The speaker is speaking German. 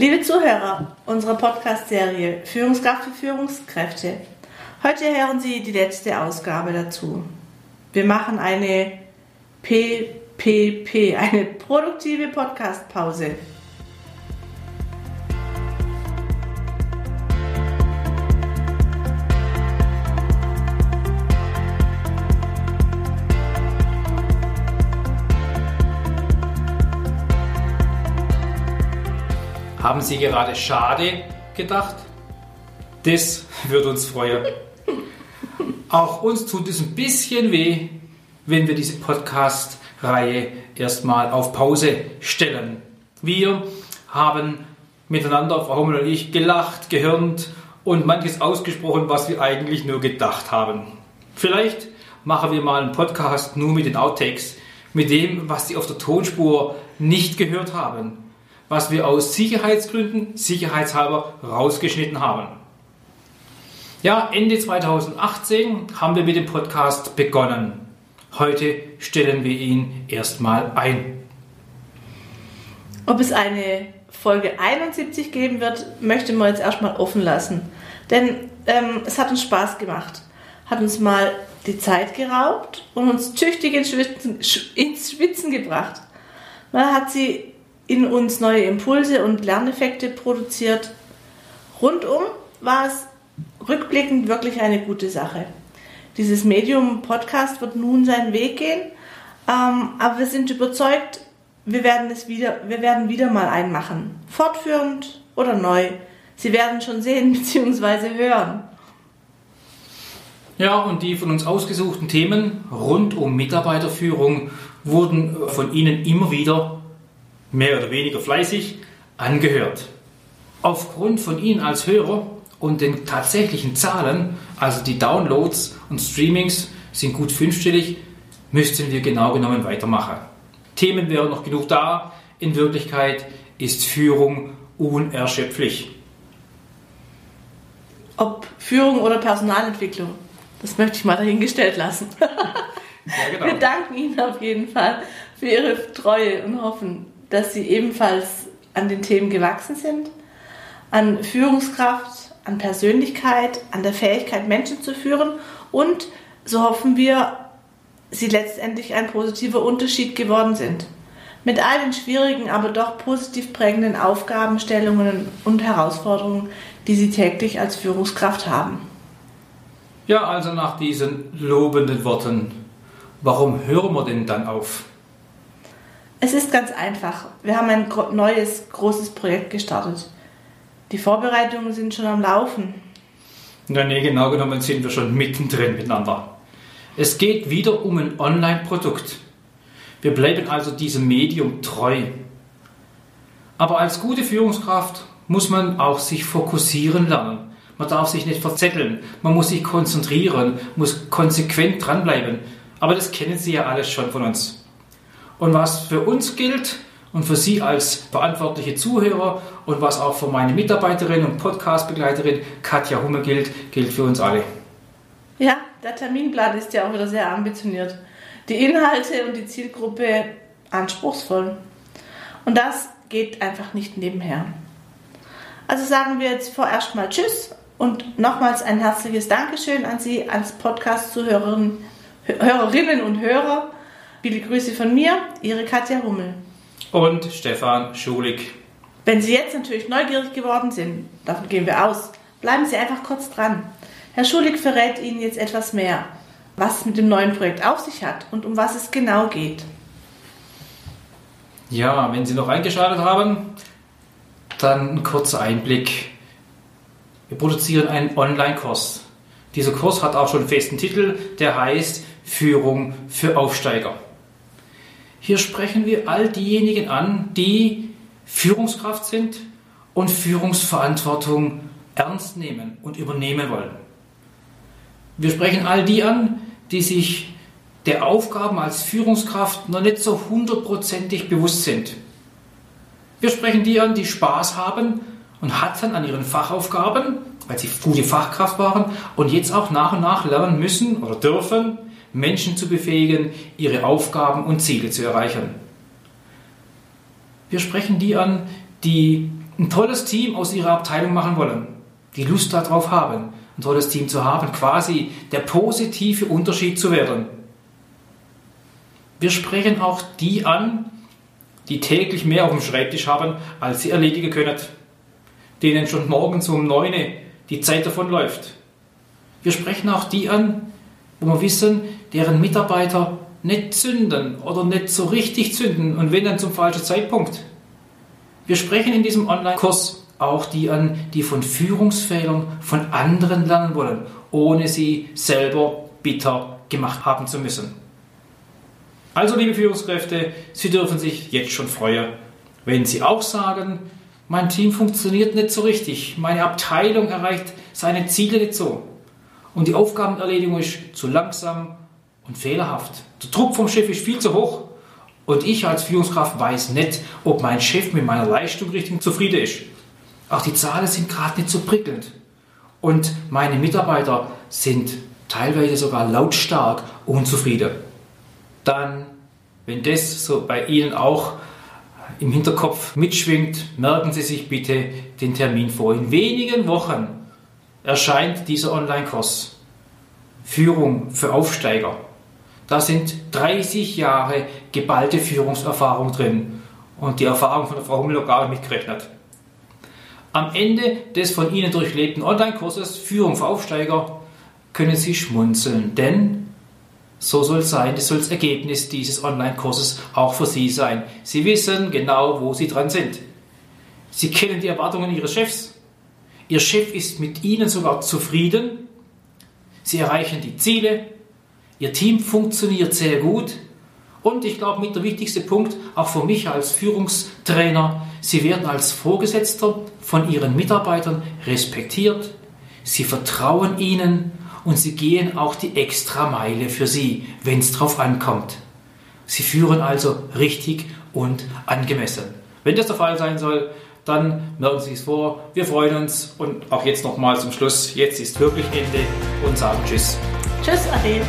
Liebe Zuhörer unserer Podcast-Serie Führungskraft für Führungskräfte, heute hören Sie die letzte Ausgabe dazu. Wir machen eine PPP, eine produktive Podcast-Pause. Haben Sie gerade schade gedacht? Das wird uns freuen. Auch uns tut es ein bisschen weh, wenn wir diese Podcast-Reihe erstmal auf Pause stellen. Wir haben miteinander, Frau Hummel und ich, gelacht, gehirnt und manches ausgesprochen, was wir eigentlich nur gedacht haben. Vielleicht machen wir mal einen Podcast nur mit den Outtakes, mit dem, was Sie auf der Tonspur nicht gehört haben was wir aus Sicherheitsgründen, sicherheitshalber, rausgeschnitten haben. Ja, Ende 2018 haben wir mit dem Podcast begonnen. Heute stellen wir ihn erstmal ein. Ob es eine Folge 71 geben wird, möchten wir jetzt erstmal offen lassen. Denn ähm, es hat uns Spaß gemacht. Hat uns mal die Zeit geraubt und uns tüchtig ins Schwitzen, ins Schwitzen gebracht. Man hat sie in uns neue Impulse und Lerneffekte produziert. Rundum war es rückblickend wirklich eine gute Sache. Dieses Medium Podcast wird nun seinen Weg gehen, ähm, aber wir sind überzeugt, wir werden es wieder, wir werden wieder mal einen machen, fortführend oder neu. Sie werden schon sehen bzw. hören. Ja, und die von uns ausgesuchten Themen rund um Mitarbeiterführung wurden von Ihnen immer wieder mehr oder weniger fleißig angehört. Aufgrund von Ihnen als Hörer und den tatsächlichen Zahlen, also die Downloads und Streamings sind gut fünfstellig, müssten wir genau genommen weitermachen. Themen wären noch genug da, in Wirklichkeit ist Führung unerschöpflich. Ob Führung oder Personalentwicklung, das möchte ich mal dahingestellt lassen. Ja, genau. Wir danken Ihnen auf jeden Fall für Ihre Treue und hoffen, dass sie ebenfalls an den Themen gewachsen sind, an Führungskraft, an Persönlichkeit, an der Fähigkeit, Menschen zu führen und, so hoffen wir, sie letztendlich ein positiver Unterschied geworden sind. Mit all den schwierigen, aber doch positiv prägenden Aufgabenstellungen und Herausforderungen, die sie täglich als Führungskraft haben. Ja, also nach diesen lobenden Worten, warum hören wir denn dann auf? Es ist ganz einfach. Wir haben ein neues, großes Projekt gestartet. Die Vorbereitungen sind schon am Laufen. Na, nee, genau genommen sind wir schon mittendrin miteinander. Es geht wieder um ein Online-Produkt. Wir bleiben also diesem Medium treu. Aber als gute Führungskraft muss man auch sich fokussieren lernen. Man darf sich nicht verzetteln. Man muss sich konzentrieren, muss konsequent dranbleiben. Aber das kennen Sie ja alles schon von uns. Und was für uns gilt und für Sie als verantwortliche Zuhörer und was auch für meine Mitarbeiterin und Podcastbegleiterin Katja Humme gilt, gilt für uns alle. Ja, der Terminplan ist ja auch wieder sehr ambitioniert. Die Inhalte und die Zielgruppe anspruchsvoll. Und das geht einfach nicht nebenher. Also sagen wir jetzt vorerst mal Tschüss und nochmals ein herzliches Dankeschön an Sie als Podcast-Zuhörerinnen und Hörer Viele Grüße von mir, Ihre Katja Hummel. Und Stefan Schulig. Wenn Sie jetzt natürlich neugierig geworden sind, davon gehen wir aus, bleiben Sie einfach kurz dran. Herr Schulig verrät Ihnen jetzt etwas mehr, was es mit dem neuen Projekt auf sich hat und um was es genau geht. Ja, wenn Sie noch eingeschaltet haben, dann ein kurzer Einblick. Wir produzieren einen Online-Kurs. Dieser Kurs hat auch schon einen festen Titel, der heißt Führung für Aufsteiger. Hier sprechen wir all diejenigen an, die Führungskraft sind und Führungsverantwortung ernst nehmen und übernehmen wollen. Wir sprechen all die an, die sich der Aufgaben als Führungskraft noch nicht so hundertprozentig bewusst sind. Wir sprechen die an, die Spaß haben und hatten an ihren Fachaufgaben, weil sie gute Fachkraft waren und jetzt auch nach und nach lernen müssen oder dürfen, Menschen zu befähigen, ihre Aufgaben und Ziele zu erreichen. Wir sprechen die an, die ein tolles Team aus ihrer Abteilung machen wollen, die Lust darauf haben, ein tolles Team zu haben, quasi der positive Unterschied zu werden. Wir sprechen auch die an, die täglich mehr auf dem Schreibtisch haben, als sie erledigen können, denen schon morgens um 9 Uhr die Zeit davonläuft. Wir sprechen auch die an, wo wir wissen, deren Mitarbeiter nicht zünden oder nicht so richtig zünden und wenn dann zum falschen Zeitpunkt. Wir sprechen in diesem Online-Kurs auch die an, die von Führungsfehlern von anderen lernen wollen, ohne sie selber bitter gemacht haben zu müssen. Also, liebe Führungskräfte, Sie dürfen sich jetzt schon freuen, wenn Sie auch sagen, mein Team funktioniert nicht so richtig, meine Abteilung erreicht seine Ziele nicht so und die Aufgabenerledigung ist zu langsam und fehlerhaft. Der Druck vom Chef ist viel zu hoch und ich als Führungskraft weiß nicht, ob mein Chef mit meiner Leistung richtig zufrieden ist. Auch die Zahlen sind gerade nicht so prickelnd und meine Mitarbeiter sind teilweise sogar lautstark unzufrieden. Dann, wenn das so bei Ihnen auch im Hinterkopf mitschwingt, merken Sie sich bitte den Termin vor. In wenigen Wochen erscheint dieser Online-Kurs. Führung für Aufsteiger. Da sind 30 Jahre geballte Führungserfahrung drin und die Erfahrung von der Frau Hummel gar nicht mitgerechnet. Am Ende des von Ihnen durchlebten Online-Kurses Führung für Aufsteiger können Sie schmunzeln, denn so soll es sein, das soll das Ergebnis dieses Online-Kurses auch für Sie sein. Sie wissen genau, wo Sie dran sind. Sie kennen die Erwartungen Ihres Chefs. Ihr Chef ist mit Ihnen sogar zufrieden. Sie erreichen die Ziele. Ihr Team funktioniert sehr gut. Und ich glaube, mit der wichtigste Punkt, auch für mich als Führungstrainer, Sie werden als Vorgesetzter von Ihren Mitarbeitern respektiert. Sie vertrauen Ihnen und sie gehen auch die Extrameile für sie, wenn es drauf ankommt. Sie führen also richtig und angemessen. Wenn das der Fall sein soll, dann merken Sie es vor. Wir freuen uns und auch jetzt nochmal zum Schluss. Jetzt ist wirklich Ende und sagen Tschüss. Tschüss, Ade.